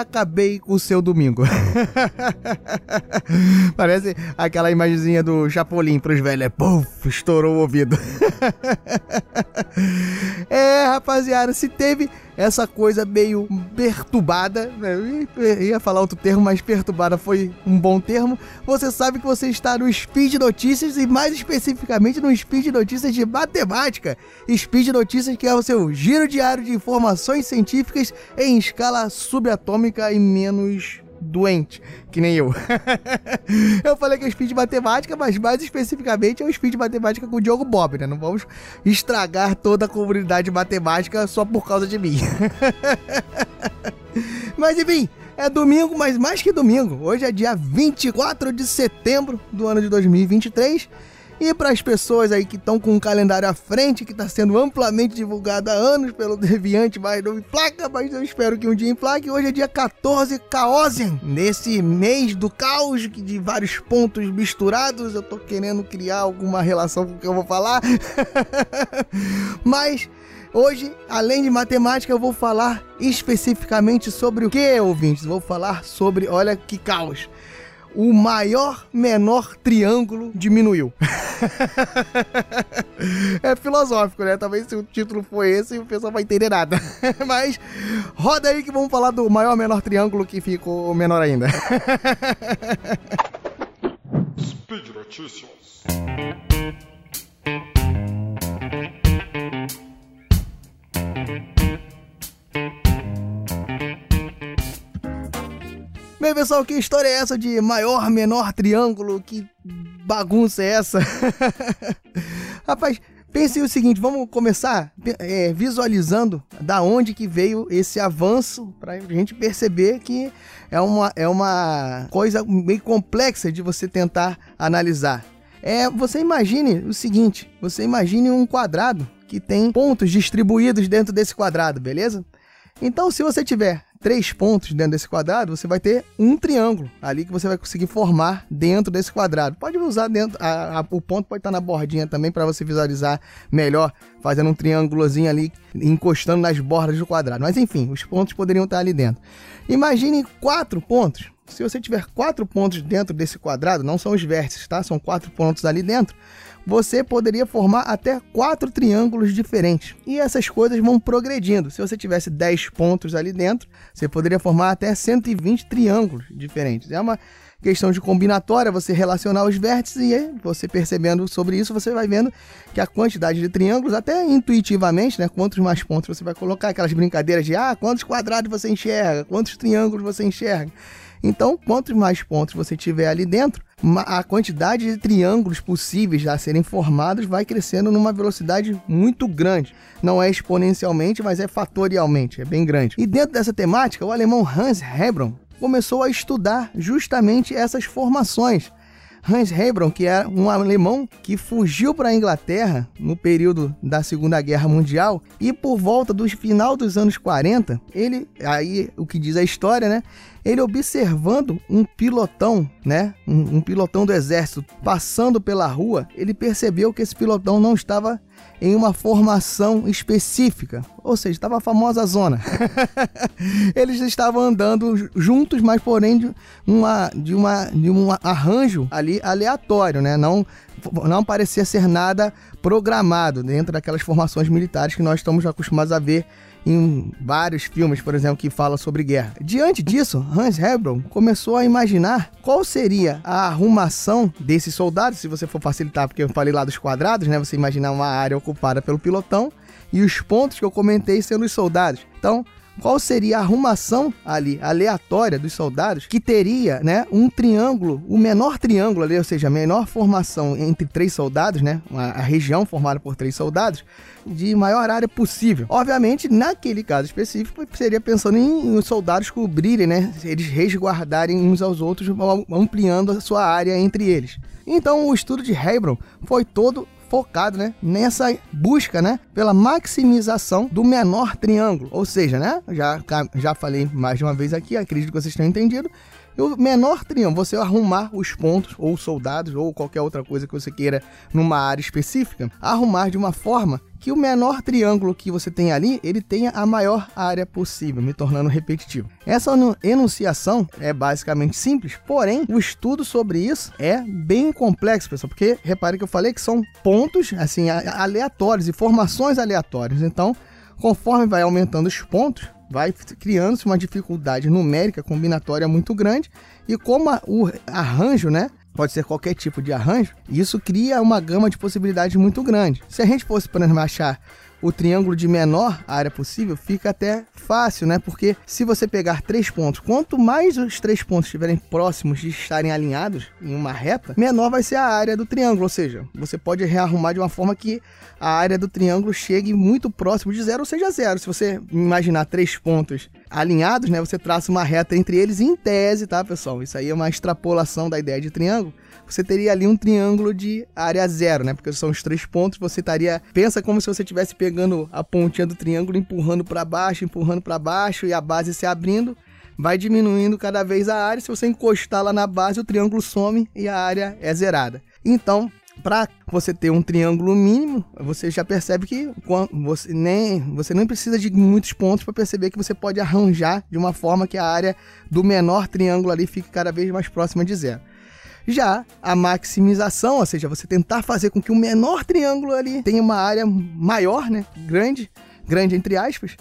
acabei o seu domingo. Parece aquela imagenzinha do Chapolin pros velhos. É, puf, estourou o ouvido. é, rapaziada, se teve essa coisa meio perturbada, né? eu ia falar outro termo, mas perturbada foi um bom termo. Você sabe que você está no Speed Notícias e mais especificamente no Speed Notícias de matemática. Speed Notícias que é o seu giro diário de informações científicas em escala subatômica e menos doente, que nem eu. eu falei que é Speed Matemática, mas mais especificamente é o Speed Matemática com o Diogo Bob, né? Não vamos estragar toda a comunidade matemática só por causa de mim. mas enfim, é domingo, mas mais que domingo. Hoje é dia 24 de setembro do ano de 2023 e para as pessoas aí que estão com o calendário à frente, que está sendo amplamente divulgado há anos pelo Deviante, mas não placa, mas eu espero que um dia emplaque. Hoje é dia 14 Caosian, nesse mês do caos, de vários pontos misturados. Eu tô querendo criar alguma relação com o que eu vou falar. mas Hoje, além de matemática, eu vou falar especificamente sobre o que, ouvintes? Vou falar sobre, olha que caos, o maior menor triângulo diminuiu. é filosófico, né? Talvez se o título for esse, o pessoal vai entender nada. Mas roda aí que vamos falar do maior menor triângulo que ficou menor ainda. Speed Notícias. Bem, pessoal, que história é essa de maior, menor triângulo? Que bagunça é essa? Rapaz, pense o seguinte, vamos começar é, visualizando da onde que veio esse avanço para a gente perceber que é uma, é uma coisa meio complexa de você tentar analisar. É, você imagine o seguinte, você imagine um quadrado que tem pontos distribuídos dentro desse quadrado, beleza? Então, se você tiver três pontos dentro desse quadrado, você vai ter um triângulo ali que você vai conseguir formar dentro desse quadrado. Pode usar dentro, a, a, o ponto pode estar na bordinha também para você visualizar melhor, fazendo um triângulozinho ali, encostando nas bordas do quadrado. Mas enfim, os pontos poderiam estar ali dentro. Imagine quatro pontos. Se você tiver quatro pontos dentro desse quadrado, não são os vértices, tá? São quatro pontos ali dentro você poderia formar até quatro triângulos diferentes. E essas coisas vão progredindo. Se você tivesse 10 pontos ali dentro, você poderia formar até 120 triângulos diferentes. É uma questão de combinatória, você relacionar os vértices e você percebendo sobre isso, você vai vendo que a quantidade de triângulos, até intuitivamente, né, quantos mais pontos você vai colocar, aquelas brincadeiras de ah, quantos quadrados você enxerga, quantos triângulos você enxerga. Então, quantos mais pontos você tiver ali dentro, a quantidade de triângulos possíveis a serem formados vai crescendo numa velocidade muito grande. Não é exponencialmente, mas é fatorialmente, é bem grande. E dentro dessa temática, o alemão Hans Hebron começou a estudar justamente essas formações. Hans Hebron, que era um alemão que fugiu para a Inglaterra no período da Segunda Guerra Mundial e por volta do final dos anos 40, ele aí o que diz a história, né? ele observando um pilotão, né, um, um, pilotão do exército passando pela rua, ele percebeu que esse pilotão não estava em uma formação específica, ou seja, estava a famosa zona. Eles estavam andando juntos, mas porém de, uma, de, uma, de um arranjo ali aleatório, né? Não, não parecia ser nada programado dentro daquelas formações militares que nós estamos acostumados a ver em vários filmes, por exemplo, que falam sobre guerra. Diante disso, Hans Hebron começou a imaginar qual seria a arrumação desses soldados, se você for facilitar, porque eu falei lá dos quadrados, né? Você imaginar uma área ocupada pelo pilotão e os pontos que eu comentei sendo os soldados. Então, qual seria a arrumação ali aleatória dos soldados que teria, né, um triângulo, o menor triângulo ali, ou seja, a menor formação entre três soldados, né, uma, a região formada por três soldados, de maior área possível. Obviamente, naquele caso específico, seria pensando em, em os soldados cobrirem, né, eles resguardarem uns aos outros, ampliando a sua área entre eles. Então, o estudo de Hebron foi todo focado, né, nessa busca, né, pela maximização do menor triângulo. Ou seja, né, já, já falei mais de uma vez aqui, acredito que vocês tenham entendido, E o menor triângulo, você arrumar os pontos, ou soldados, ou qualquer outra coisa que você queira numa área específica, arrumar de uma forma que o menor triângulo que você tem ali, ele tenha a maior área possível, me tornando repetitivo. Essa enunciação é basicamente simples, porém, o estudo sobre isso é bem complexo, pessoal, porque repare que eu falei que são pontos, assim, aleatórios, informações aleatórias. Então, conforme vai aumentando os pontos, vai criando-se uma dificuldade numérica combinatória muito grande e como a, o arranjo, né, pode ser qualquer tipo de arranjo, isso cria uma gama de possibilidades muito grande. Se a gente fosse, exemplo, achar o triângulo de menor área possível, fica até fácil, né? Porque se você pegar três pontos, quanto mais os três pontos estiverem próximos de estarem alinhados em uma reta, menor vai ser a área do triângulo. Ou seja, você pode rearrumar de uma forma que a área do triângulo chegue muito próximo de zero, ou seja, zero. Se você imaginar três pontos alinhados, né? Você traça uma reta entre eles em tese, tá, pessoal? Isso aí é uma extrapolação da ideia de triângulo você teria ali um triângulo de área zero, né? Porque são os três pontos, você estaria. Pensa como se você estivesse pegando a pontinha do triângulo, empurrando para baixo, empurrando para baixo e a base se abrindo. Vai diminuindo cada vez a área. Se você encostar lá na base, o triângulo some e a área é zerada. Então, para você ter um triângulo mínimo, você já percebe que você nem você nem precisa de muitos pontos para perceber que você pode arranjar de uma forma que a área do menor triângulo ali fique cada vez mais próxima de zero. Já a maximização, ou seja, você tentar fazer com que o menor triângulo ali tenha uma área maior, né? Grande, grande entre aspas,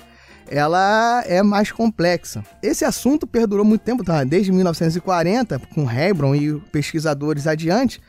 ela é mais complexa. Esse assunto perdurou muito tempo, tá? desde 1940, com Hebron e pesquisadores adiante,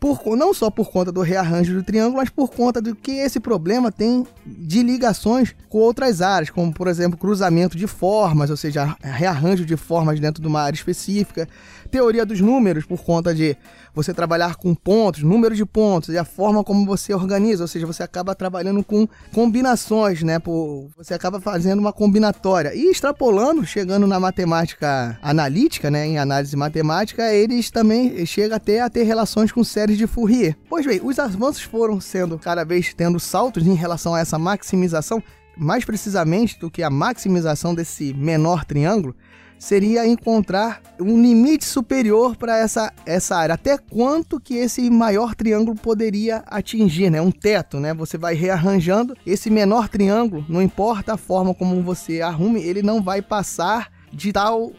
por, não só por conta do rearranjo do triângulo, mas por conta do que esse problema tem de ligações com outras áreas, como por exemplo cruzamento de formas, ou seja, rearranjo de formas dentro de uma área específica, teoria dos números, por conta de você trabalhar com pontos, número de pontos e a forma como você organiza, ou seja, você acaba trabalhando com combinações, né? Por, você acaba fazendo uma combinatória e extrapolando, chegando na matemática analítica, né? Em análise matemática, eles também chegam até a ter relações com séries de Fourier. Pois bem, os avanços foram sendo cada vez tendo saltos em relação a essa maximização, mais precisamente do que a maximização desse menor triângulo seria encontrar um limite superior para essa, essa área. Até quanto que esse maior triângulo poderia atingir, né? Um teto, né? Você vai rearranjando esse menor triângulo, não importa a forma como você arrume, ele não vai passar de tal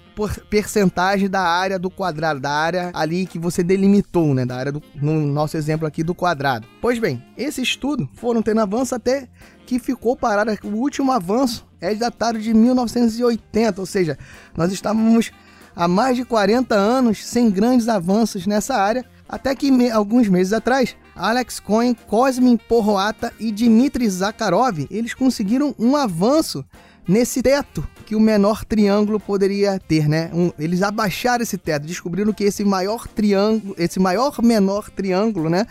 percentagem da área do quadrado, da área ali que você delimitou, né? Da área do, no nosso exemplo aqui do quadrado. Pois bem, esse estudo foram tendo avanço até que ficou parado. O último avanço é datado de 1980, ou seja, nós estávamos há mais de 40 anos sem grandes avanços nessa área, até que me, alguns meses atrás, Alex Cohen, Cosmin Porroata e Dmitry Zakharov, eles conseguiram um avanço nesse teto que o menor triângulo poderia ter, né? Um, eles abaixaram esse teto, descobriram que esse maior triângulo, esse maior menor triângulo, né?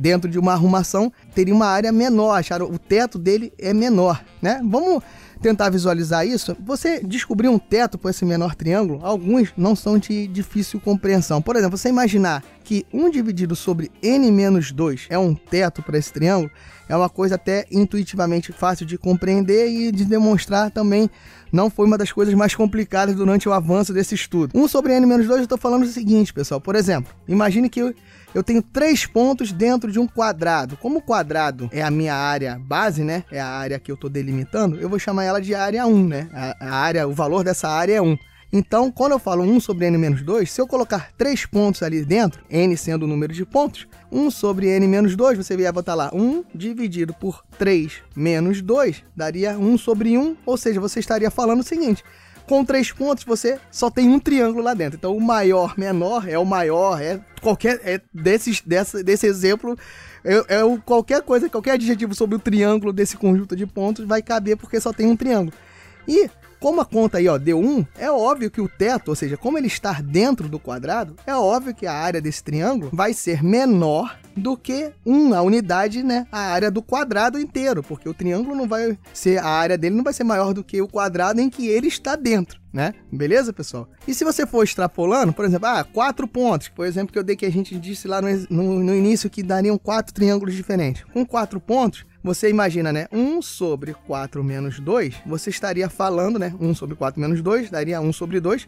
Dentro de uma arrumação teria uma área menor, acharam o teto dele é menor, né? Vamos tentar visualizar isso, você descobrir um teto por esse menor triângulo, alguns não são de difícil compreensão. Por exemplo, você imaginar que 1 dividido sobre n menos 2 é um teto para esse triângulo, é uma coisa até intuitivamente fácil de compreender e de demonstrar também não foi uma das coisas mais complicadas durante o avanço desse estudo. 1 sobre n menos 2, eu estou falando o seguinte, pessoal. Por exemplo, imagine que eu tenho três pontos dentro de um quadrado. Como o quadrado é a minha área base, né? É a área que eu estou delimitando, eu vou chamar ela de área 1, né? A, a área, o valor dessa área é 1. Então, quando eu falo 1 sobre n menos 2, se eu colocar três pontos ali dentro, n sendo o número de pontos, 1 sobre n menos 2, você ia botar lá 1 dividido por 3 menos 2, daria 1 sobre 1, ou seja, você estaria falando o seguinte, com três pontos você só tem um triângulo lá dentro. Então o maior, menor é o maior, é qualquer é desses, dessa, desse exemplo é, é o, qualquer coisa, qualquer adjetivo sobre o triângulo desse conjunto de pontos vai caber porque só tem um triângulo. E como a conta aí ó, deu 1, é óbvio que o teto, ou seja, como ele está dentro do quadrado, é óbvio que a área desse triângulo vai ser menor do que 1, a unidade, né, a área do quadrado inteiro, porque o triângulo não vai ser, a área dele não vai ser maior do que o quadrado em que ele está dentro, né? Beleza, pessoal? E se você for extrapolando, por exemplo, ah, quatro pontos, por exemplo, que eu dei que a gente disse lá no, no, no início que dariam quatro triângulos diferentes. Com quatro pontos, você imagina, né? 1 sobre 4 menos 2, você estaria falando, né? 1 sobre 4 menos 2 daria 1 sobre 2.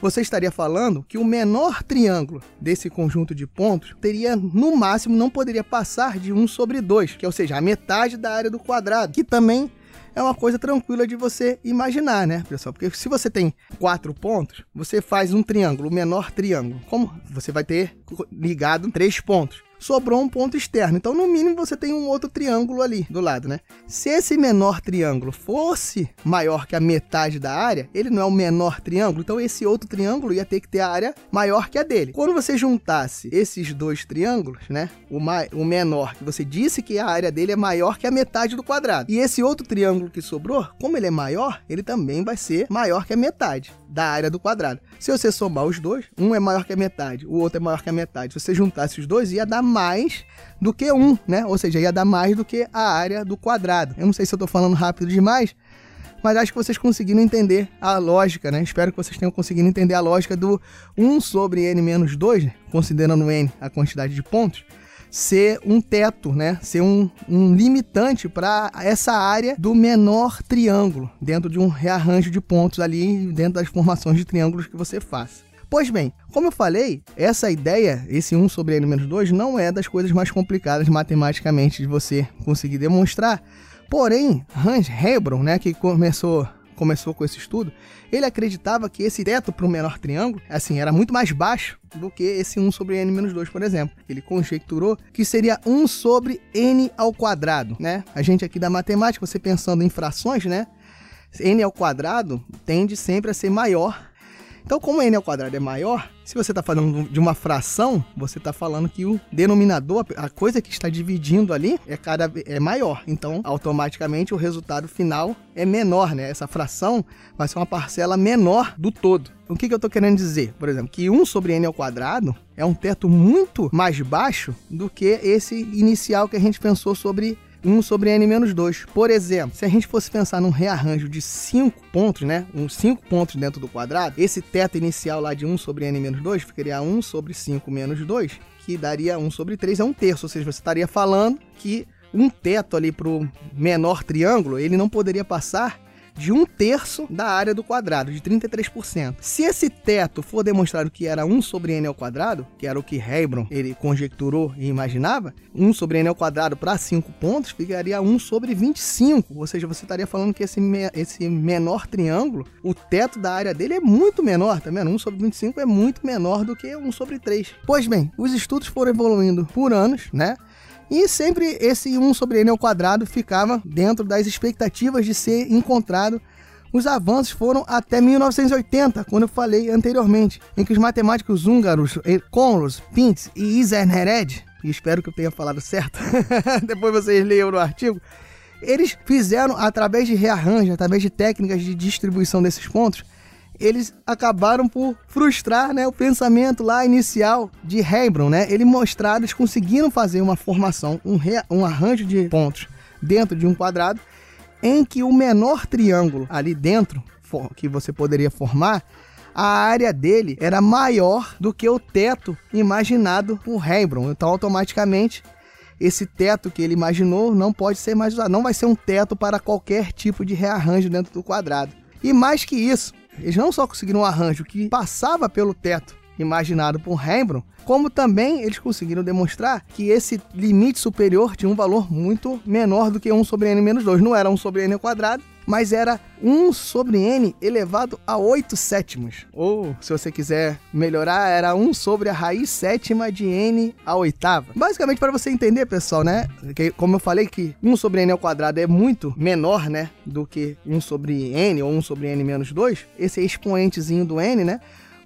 Você estaria falando que o menor triângulo desse conjunto de pontos teria, no máximo, não poderia passar de 1 sobre 2, que é, ou seja, a metade da área do quadrado, que também é uma coisa tranquila de você imaginar, né, pessoal? Porque se você tem quatro pontos, você faz um triângulo, o menor triângulo. Como você vai ter ligado três pontos sobrou um ponto externo. Então, no mínimo, você tem um outro triângulo ali do lado, né? Se esse menor triângulo fosse maior que a metade da área, ele não é o menor triângulo, então esse outro triângulo ia ter que ter a área maior que a dele. Quando você juntasse esses dois triângulos, né? O, o menor, que você disse que a área dele é maior que a metade do quadrado. E esse outro triângulo que sobrou, como ele é maior, ele também vai ser maior que a metade da área do quadrado. Se você somar os dois, um é maior que a metade, o outro é maior que a metade. Se você juntasse os dois, ia dar mais do que um, né? Ou seja, ia dar mais do que a área do quadrado. Eu não sei se eu estou falando rápido demais, mas acho que vocês conseguiram entender a lógica, né? Espero que vocês tenham conseguido entender a lógica do 1 sobre n menos 2, considerando n a quantidade de pontos, ser um teto, né? Ser um, um limitante para essa área do menor triângulo, dentro de um rearranjo de pontos ali, dentro das formações de triângulos que você faça. Pois bem, como eu falei, essa ideia, esse 1 sobre n menos 2, não é das coisas mais complicadas matematicamente de você conseguir demonstrar. Porém, Hans Hebron, né, que começou começou com esse estudo, ele acreditava que esse teto para o menor triângulo, assim, era muito mais baixo do que esse 1 sobre n menos 2, por exemplo. Ele conjecturou que seria 1 sobre n ao quadrado, né? A gente aqui da matemática, você pensando em frações, né? n ao quadrado tende sempre a ser maior então, como n ao quadrado é maior, se você está falando de uma fração, você está falando que o denominador, a coisa que está dividindo ali, é, cada, é maior. Então, automaticamente, o resultado final é menor, né? Essa fração vai ser uma parcela menor do todo. O que, que eu estou querendo dizer? Por exemplo, que 1 sobre n ao quadrado é um teto muito mais baixo do que esse inicial que a gente pensou sobre 1 sobre n menos 2. Por exemplo, se a gente fosse pensar num rearranjo de 5 pontos, né? Uns 5 pontos dentro do quadrado, esse teto inicial lá de 1 sobre n menos 2 ficaria 1 sobre 5 menos 2, que daria 1 sobre 3, é um terço. Ou seja, você estaria falando que um teto ali para o menor triângulo, ele não poderia passar de um terço da área do quadrado, de 33%. Se esse teto for demonstrado que era 1 sobre n ao quadrado, que era o que Hebron ele conjecturou e imaginava, 1 sobre n ao quadrado para 5 pontos ficaria 1 sobre 25, ou seja, você estaria falando que esse, me esse menor triângulo, o teto da área dele é muito menor, tá vendo? 1 sobre 25 é muito menor do que 1 sobre 3. Pois bem, os estudos foram evoluindo por anos, né? E sempre esse 1 sobre n ao quadrado ficava dentro das expectativas de ser encontrado. Os avanços foram até 1980, quando eu falei anteriormente, em que os matemáticos húngaros Conros, Pintz e Izernered, e espero que eu tenha falado certo, depois vocês leiam no artigo, eles fizeram, através de rearranjo, através de técnicas de distribuição desses pontos, eles acabaram por frustrar né, o pensamento lá inicial de Hebron. Né? Eles mostraram, eles conseguiram fazer uma formação, um, re, um arranjo de pontos dentro de um quadrado, em que o menor triângulo ali dentro que você poderia formar, a área dele era maior do que o teto imaginado por Hebron. Então, automaticamente, esse teto que ele imaginou não pode ser mais usado. Não vai ser um teto para qualquer tipo de rearranjo dentro do quadrado. E mais que isso, eles não só conseguiram um arranjo que passava pelo teto imaginado por Rembrandt, como também eles conseguiram demonstrar que esse limite superior tinha um valor muito menor do que 1 sobre n menos 2. Não era 1 sobre n ao quadrado, mas era 1 sobre n elevado a 8 sétimos. Ou, se você quiser melhorar, era 1 sobre a raiz sétima de n a oitava. Basicamente, para você entender, pessoal, né? Que, como eu falei que 1 sobre n ao quadrado é muito menor, né? Do que 1 sobre n ou 1 sobre n menos 2. Esse expoentezinho do n, né?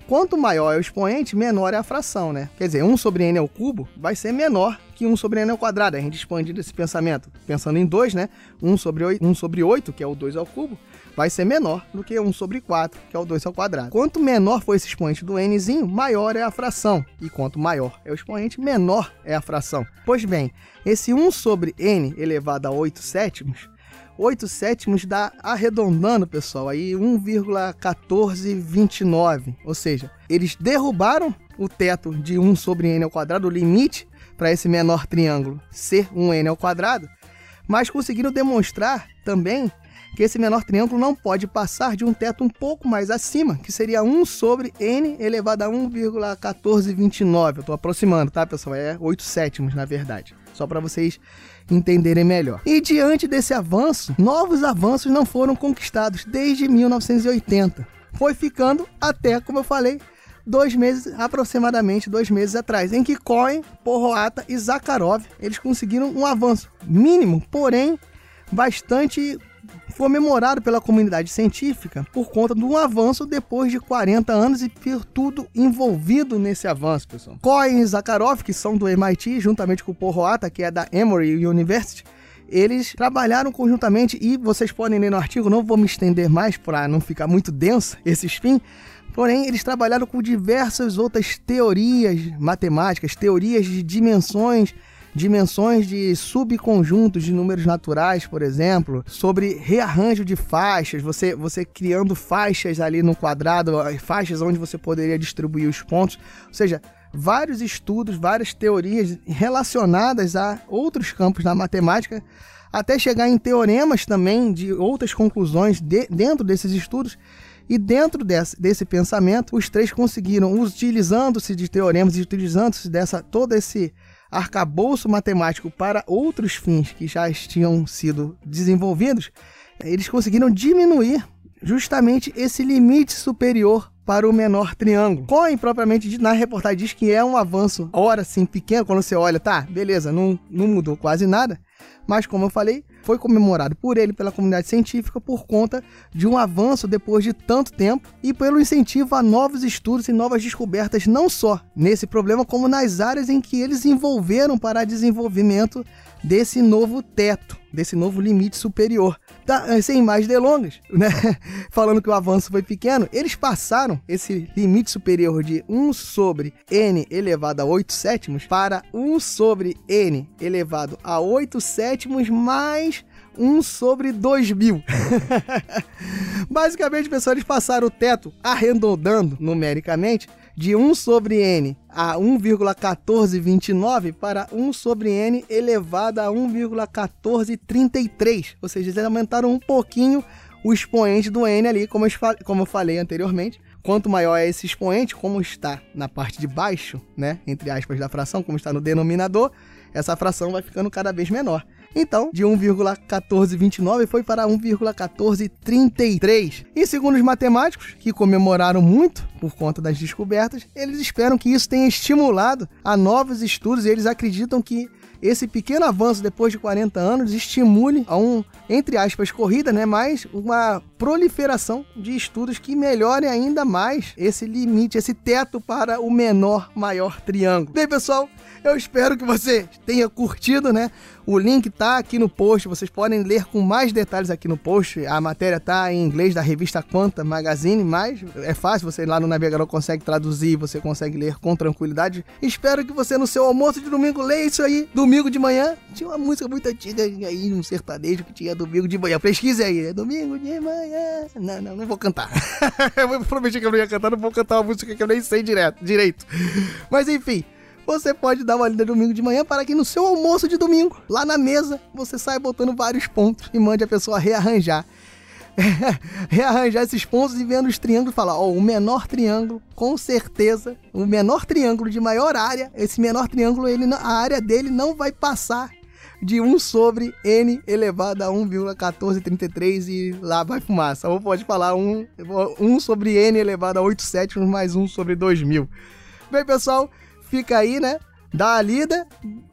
Quanto maior é o expoente, menor é a fração, né? Quer dizer, 1 sobre n ao cubo vai ser menor que 1 sobre n ao quadrado. A gente expandindo esse pensamento, pensando em 2, né? 1 sobre 8, 1 sobre 8, que é o 2 ao cubo, vai ser menor do que 1 sobre 4, que é o 2 ao quadrado. Quanto menor for esse expoente do nzinho, maior é a fração. E quanto maior é o expoente, menor é a fração. Pois bem, esse 1 sobre n elevado a 8 sétimos 8 sétimos dá arredondando, pessoal, aí 1,1429. Ou seja, eles derrubaram o teto de 1 sobre n ao quadrado, o limite para esse menor triângulo ser 1n ao quadrado, mas conseguiram demonstrar também que esse menor triângulo não pode passar de um teto um pouco mais acima, que seria 1 sobre n elevado a 1,1429. Eu estou aproximando, tá, pessoal? É 8 sétimos, na verdade. Só para vocês entenderem melhor. E diante desse avanço, novos avanços não foram conquistados desde 1980. Foi ficando até, como eu falei, dois meses, aproximadamente dois meses atrás, em que Cohen, Porroata e Zakharov eles conseguiram um avanço mínimo, porém bastante comemorado pela comunidade científica por conta de um avanço depois de 40 anos e por tudo envolvido nesse avanço, pessoal. Cohen e Zakharov, que são do MIT, juntamente com o Porroata, que é da Emory University, eles trabalharam conjuntamente e vocês podem ler no artigo, não vou me estender mais para não ficar muito denso esse spin, Porém, eles trabalharam com diversas outras teorias matemáticas, teorias de dimensões, dimensões de subconjuntos de números naturais, por exemplo, sobre rearranjo de faixas, você, você criando faixas ali no quadrado, faixas onde você poderia distribuir os pontos. Ou seja, vários estudos, várias teorias relacionadas a outros campos da matemática, até chegar em teoremas também de outras conclusões de, dentro desses estudos e dentro desse, desse pensamento, os três conseguiram, utilizando-se de teoremas e utilizando-se dessa todo esse arcabouço matemático para outros fins que já tinham sido desenvolvidos, eles conseguiram diminuir justamente esse limite superior para o menor triângulo. Cohen, propriamente na reportagem, diz que é um avanço, ora sim, pequeno, quando você olha, tá, beleza, não, não mudou quase nada, mas como eu falei, foi comemorado por ele pela comunidade científica por conta de um avanço depois de tanto tempo e pelo incentivo a novos estudos e novas descobertas, não só nesse problema, como nas áreas em que eles envolveram para desenvolvimento desse novo teto, desse novo limite superior. Tá, eh, sem mais delongas, né? Falando que o avanço foi pequeno, eles passaram esse limite superior de 1 sobre n elevado a 8 sétimos para 1 sobre n elevado a 8 sétimos mais 1 sobre 2000. Basicamente, pessoal, eles passaram o teto arredondando numericamente de 1 sobre n a 1,1429 para 1 sobre n elevado a 1,1433. Ou seja, eles aumentaram um pouquinho o expoente do n ali, como eu, como eu falei anteriormente. Quanto maior é esse expoente, como está na parte de baixo, né, entre aspas, da fração, como está no denominador, essa fração vai ficando cada vez menor. Então, de 1,1429 foi para 1,1433. E segundo os matemáticos, que comemoraram muito por conta das descobertas, eles esperam que isso tenha estimulado a novos estudos e eles acreditam que esse pequeno avanço depois de 40 anos estimule a um, entre aspas, corrida, né, mas uma proliferação de estudos que melhorem ainda mais esse limite, esse teto para o menor maior triângulo. Bem, pessoal, eu espero que você tenha curtido, né? O link tá aqui no post, vocês podem ler com mais detalhes aqui no post. A matéria tá em inglês da revista Quanta Magazine, mas é fácil, você lá no navegador consegue traduzir, você consegue ler com tranquilidade. Espero que você no seu almoço de domingo leia isso aí. Domingo de manhã, tinha uma música muito antiga aí, um sertanejo que tinha domingo de manhã. Pesquise aí, é domingo de manhã. Não, não, não vou cantar. eu prometi que eu não ia cantar, não vou cantar uma música que eu nem sei direto, direito. Mas enfim, você pode dar uma lida domingo de manhã para que no seu almoço de domingo, lá na mesa, você saia botando vários pontos e mande a pessoa rearranjar. rearranjar esses pontos e vendo os triângulos e falar, ó, oh, o menor triângulo, com certeza, o menor triângulo de maior área, esse menor triângulo, ele, a área dele não vai passar de 1 sobre n elevado a 1,1433 e lá vai fumaça. Ou pode falar 1, 1 sobre n elevado a 8 sétimos mais 1 sobre 2000. Bem, pessoal, fica aí, né? Dá a lida,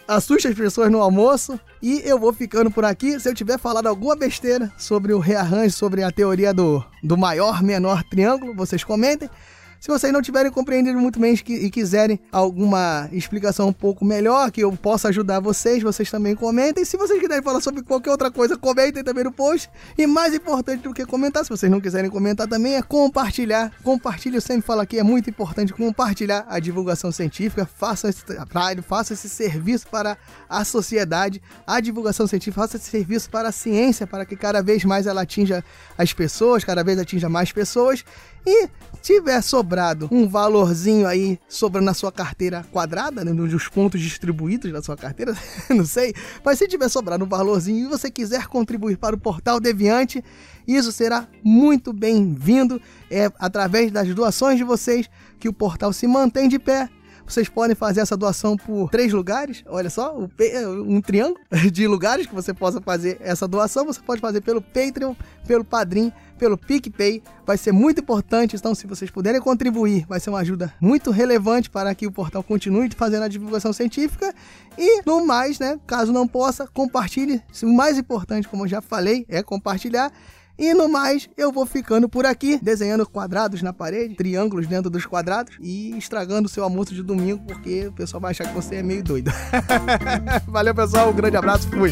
assusta as pessoas no almoço e eu vou ficando por aqui. Se eu tiver falado alguma besteira sobre o rearranjo, sobre a teoria do, do maior menor triângulo, vocês comentem. Se vocês não tiverem compreendido muito bem e quiserem alguma explicação um pouco melhor, que eu possa ajudar vocês, vocês também comentem. Se vocês quiserem falar sobre qualquer outra coisa, comentem também no post. E mais importante do que comentar, se vocês não quiserem comentar também, é compartilhar. Compartilhe, eu sempre falo aqui, é muito importante compartilhar a divulgação científica. Faça esse trabalho, faça esse serviço para a sociedade, a divulgação científica, faça esse serviço para a ciência, para que cada vez mais ela atinja as pessoas, cada vez atinja mais pessoas E tiver sobrado um valorzinho aí sobrando na sua carteira quadrada, né, nos pontos distribuídos da sua carteira, não sei, mas se tiver sobrado um valorzinho e você quiser contribuir para o Portal Deviante, isso será muito bem-vindo. É através das doações de vocês que o portal se mantém de pé vocês podem fazer essa doação por três lugares. Olha só, um triângulo de lugares que você possa fazer essa doação. Você pode fazer pelo Patreon, pelo Padrim, pelo PicPay. Vai ser muito importante. Então, se vocês puderem contribuir, vai ser uma ajuda muito relevante para que o portal continue fazendo a divulgação científica. E, no mais, né, caso não possa, compartilhe. O mais importante, como eu já falei, é compartilhar. E no mais, eu vou ficando por aqui, desenhando quadrados na parede, triângulos dentro dos quadrados e estragando o seu almoço de domingo, porque o pessoal vai achar que você é meio doido. Valeu, pessoal, um grande abraço, fui!